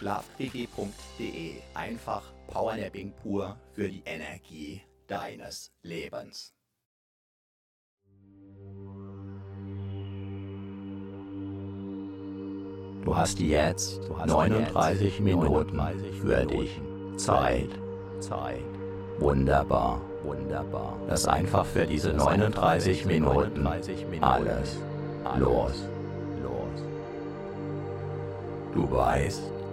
Schlafquickie.de. Einfach Powernapping pur für die Energie deines Lebens. Du hast jetzt 39 Minuten für dich Zeit. Zeit. Wunderbar. Wunderbar. Lass einfach für diese 39 Minuten alles los. Los. Du weißt,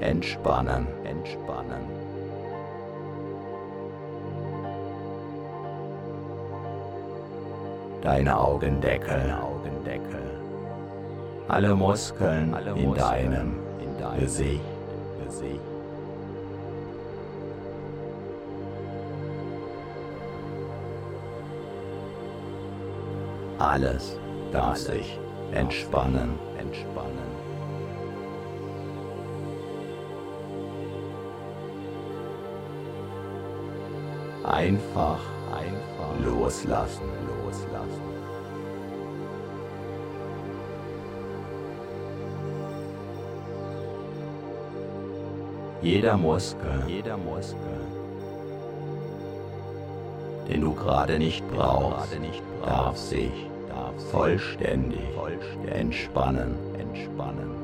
entspannen, entspannen. Deine Augendeckel, Augendeckel. Alle Muskeln Alle in Muskeln deinem, in deinem Gesicht, Gesicht. Alles darf sich entspannen, entspannen. einfach, einfach. Loslassen, loslassen. Jeder Muskel, jeder Muskel, den du gerade nicht brauchst, darf sich vollständig, entspannen, entspannen.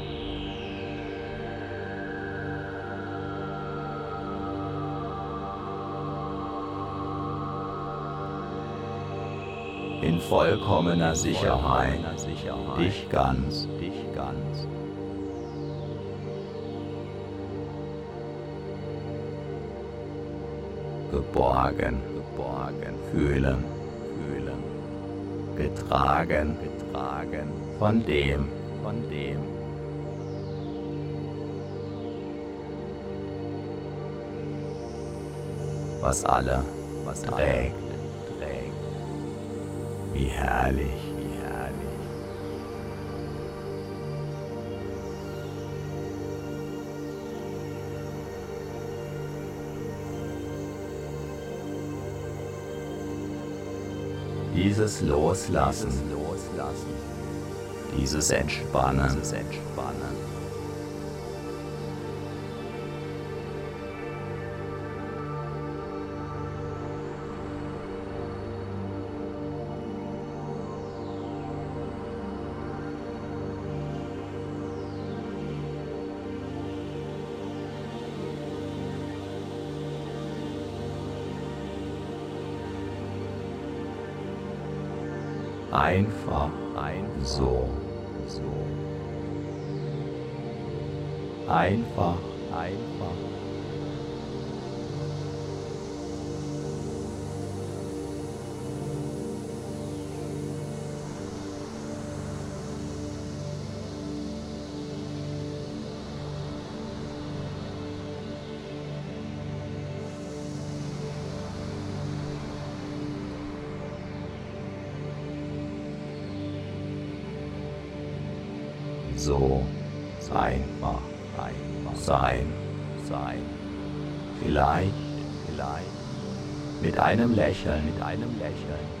Vollkommener Sicherheit, dich ganz, dich ganz. Geborgen, geborgen, fühlen, fühlen, getragen, getragen, von dem, von dem. Was alle, was trägt wie herrlich, wie herrlich. Dieses Loslassen, Loslassen, dieses Entspannen, dieses Entspannen. Mit einem Lächeln, mit einem Lächeln.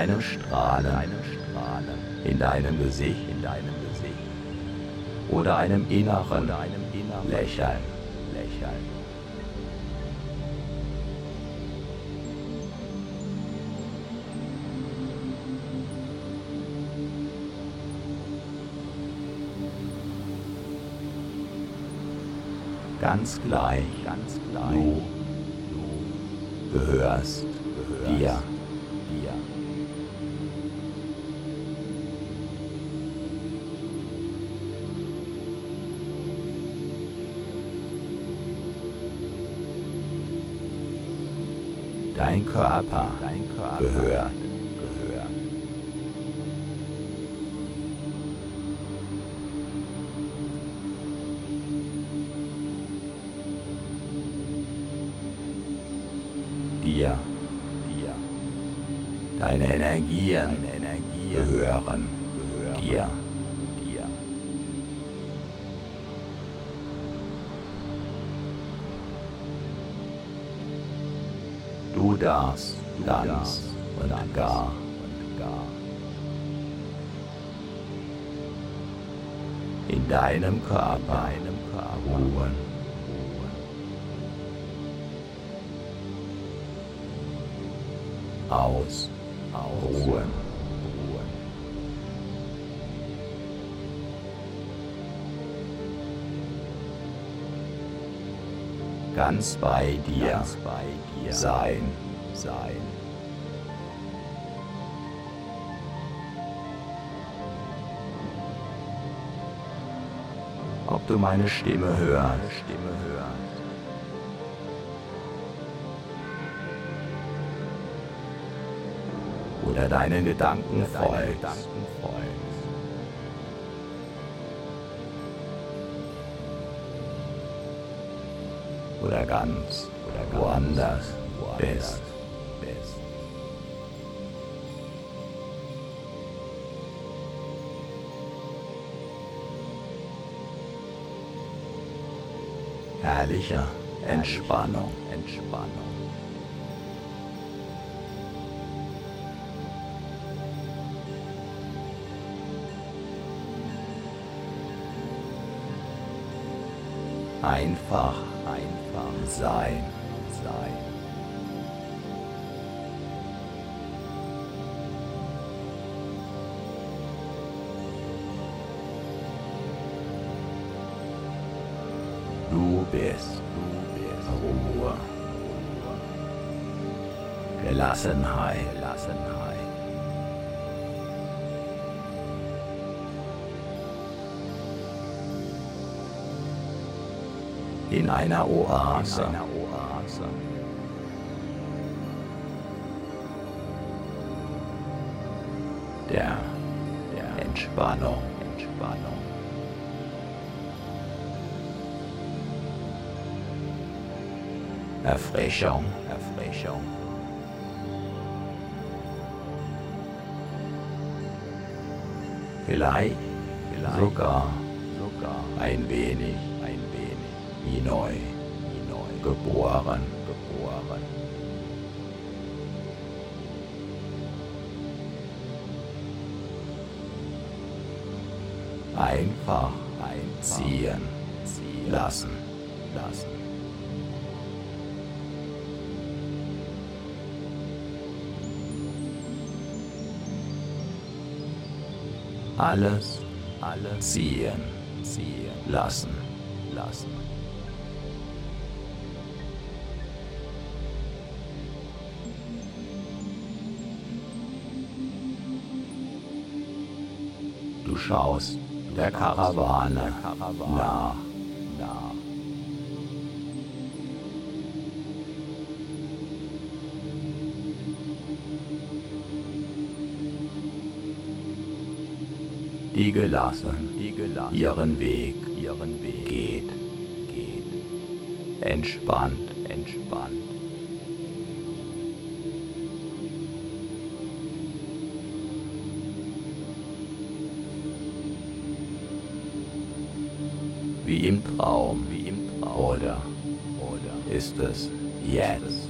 Mit einem Strahlen, in deinem Gesicht, in deinem Gesicht. Oder einem inneren, einem inneren Lächeln, Lächeln. Ganz gleich, ganz gleich. Du, du gehörst, gehörst dir. Körper, dein Körper gehört dir, dir. Deine Energien, deine deinem Körper, Körper ruhen. aus, aus. Ruhe. Ganz bei dir, Ganz bei dir sein, sein. Ob du meine Stimme hörst, Stimme hörst. oder deinen Gedanken folgst. Oder ganz oder woanders bist. Herrlicher Entspannung, Entspannung. Einfach, einfach sein. Bist, du bist Ruhe, Gelassenheit, Gelassenheit. in einer Oase. In einer Oase. Der, der Entspannung. Erfrischung, Erfrischung. Vielleicht, vielleicht sogar, sogar ein wenig wie neu, wie neu geboren, geboren. Einfach einziehen, ziehen lassen, lassen. Alles, alles ziehen, ziehen lassen, lassen. schaust der Karawane nach. Die gelassen, die gelassen ihren Weg, ihren Weg geht, geht, entspannt, entspannt. wie im Traum, wie im Traum. Oder, oder ist es jetzt, jetzt?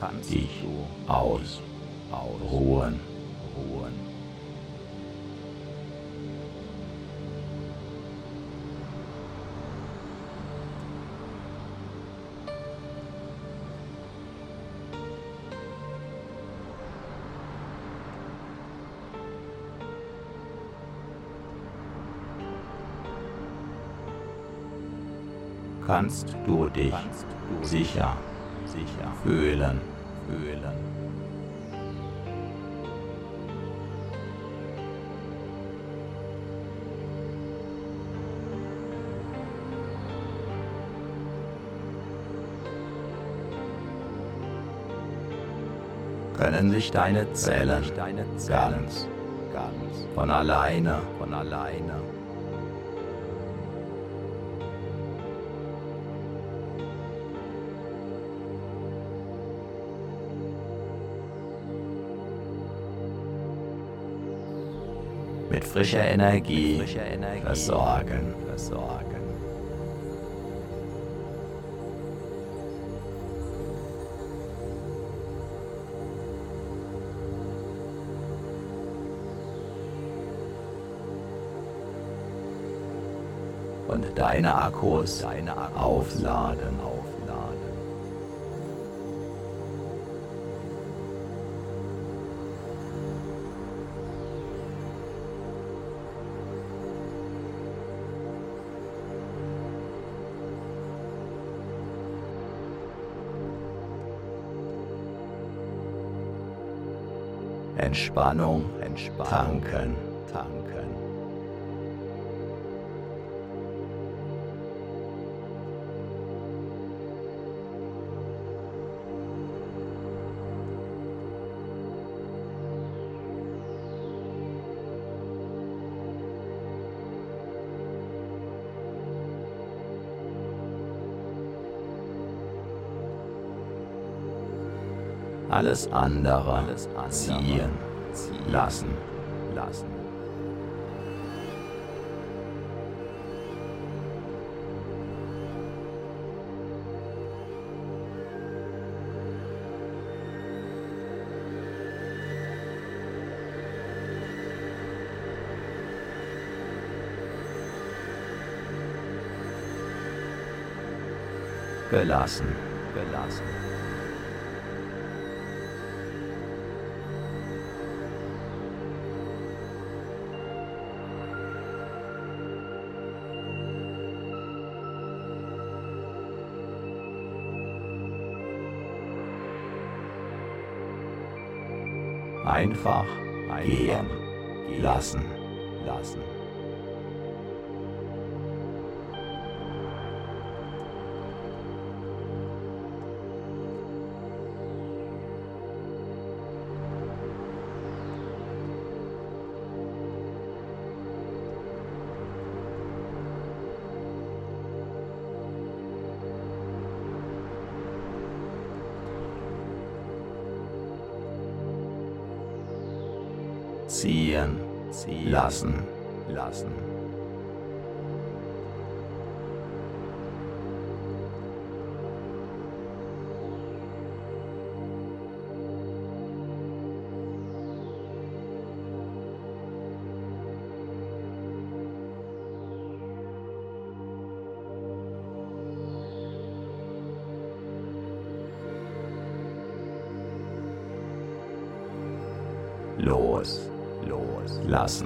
kannst dich du aus, ausruhen, ruhen. kannst du dich sicher, sicher fühlen, fühlen. Können sich deine Zellen ganz, ganz von alleine, von alleine frischer Energie, versorgen. versorgen. Und deine Akkus, deine Akkus aufladen. Entspannung, tanken, tanken. Alles andere, ziehen, lassen, lassen. gelassen, gelassen. Einfach gehen lassen. lassen. Lassen, lassen. los, los, lassen.